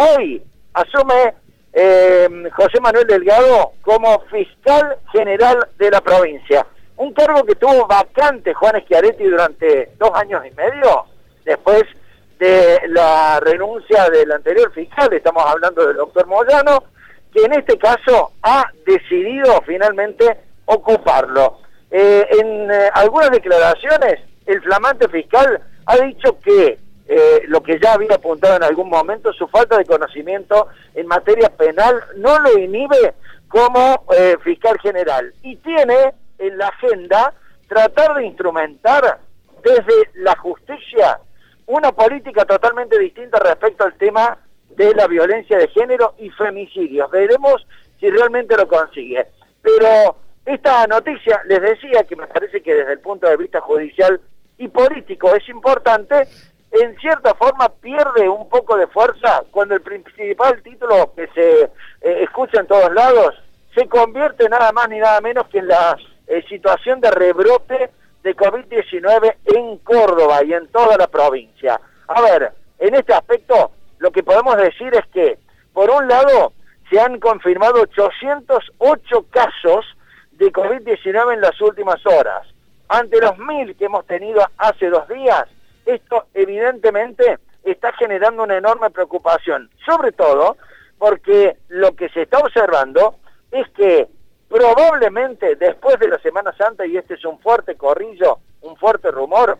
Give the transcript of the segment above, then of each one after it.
Hoy asume eh, José Manuel Delgado como fiscal general de la provincia. Un cargo que tuvo vacante Juan Schiaretti durante dos años y medio, después de la renuncia del anterior fiscal, estamos hablando del doctor Moyano, que en este caso ha decidido finalmente ocuparlo. Eh, en eh, algunas declaraciones, el flamante fiscal ha dicho que eh, lo que ya había apuntado en algún momento, su falta de conocimiento en materia penal no lo inhibe como fiscal general y tiene en la agenda tratar de instrumentar desde la justicia una política totalmente distinta respecto al tema de la violencia de género y femicidios. Veremos si realmente lo consigue. Pero esta noticia, les decía que me parece que desde el punto de vista judicial y político es importante, en cierta forma pierde un poco de fuerza cuando el principal título que se eh, escucha en todos lados se convierte nada más ni nada menos que en la eh, situación de rebrote de COVID-19 en Córdoba y en toda la provincia. A ver, en este aspecto lo que podemos decir es que, por un lado, se han confirmado 808 casos de COVID-19 en las últimas horas. Ante los mil que hemos tenido hace dos días, esto evidentemente está generando una enorme preocupación, sobre todo porque lo que se está observando es que probablemente después de la Semana Santa, y este es un fuerte corrillo, un fuerte rumor,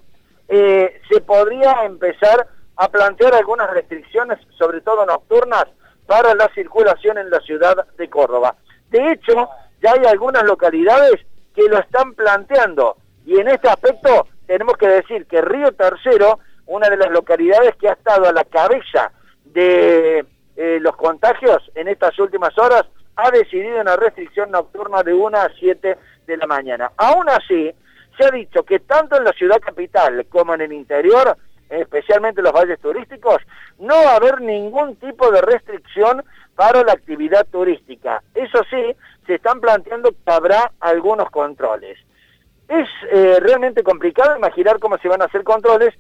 eh, se podría empezar a plantear algunas restricciones, sobre todo nocturnas, para la circulación en la ciudad de Córdoba. De hecho, ya hay algunas localidades que lo están planteando. Y en este aspecto tenemos que decir que Río Tercero, una de las localidades que ha estado a la cabeza de eh, los contagios en estas últimas horas, ha decidido una restricción nocturna de 1 a 7 de la mañana. Aún así, se ha dicho que tanto en la ciudad capital como en el interior, especialmente en los valles turísticos, no va a haber ningún tipo de restricción para la actividad turística. Eso sí, se están planteando que habrá algunos controles. Es eh, realmente complicado imaginar cómo se van a hacer controles,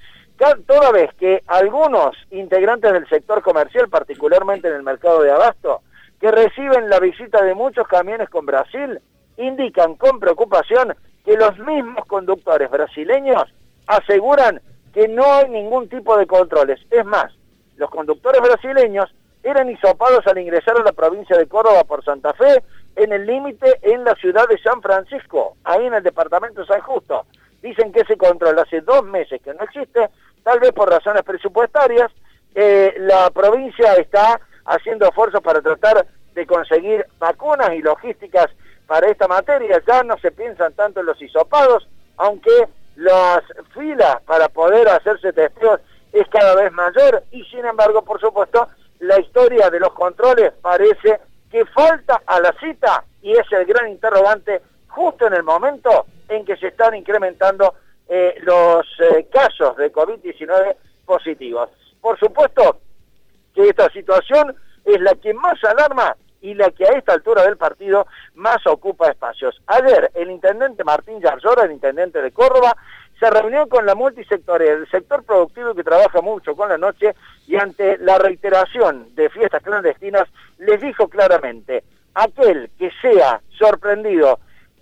toda vez que algunos integrantes del sector comercial, particularmente en el mercado de abasto, que reciben la visita de muchos camiones con Brasil, indican con preocupación que los mismos conductores brasileños aseguran que no hay ningún tipo de controles. Es más, los conductores brasileños eran hisopados al ingresar a la provincia de Córdoba por Santa Fe, en el límite en la ciudad de San Francisco, ahí en el departamento de San Justo. Dicen que ese control hace dos meses que no existe, tal vez por razones presupuestarias. Eh, la provincia está haciendo esfuerzos para tratar de conseguir vacunas y logísticas para esta materia. Ya no se piensan tanto en los hisopados, aunque las filas para poder hacerse testeos es cada vez mayor y sin embargo, por supuesto, la historia de los controles parece falta a la cita y es el gran interrogante justo en el momento en que se están incrementando eh, los eh, casos de COVID-19 positivos. Por supuesto que esta situación es la que más alarma y la que a esta altura del partido más ocupa espacios. Ayer el intendente Martín Yarzora, el intendente de Córdoba, se reunió con la multisectorial, el sector productivo que trabaja mucho con la noche y ante la reiteración de fiestas clandestinas les dijo claramente, aquel que sea sorprendido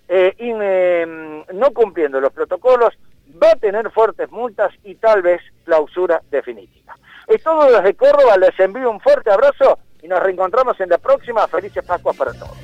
eh, em, no cumpliendo los protocolos va a tener fuertes multas y tal vez clausura definitiva. Es todo desde Córdoba, les envío un fuerte abrazo y nos reencontramos en la próxima. Felices Pascuas para todos.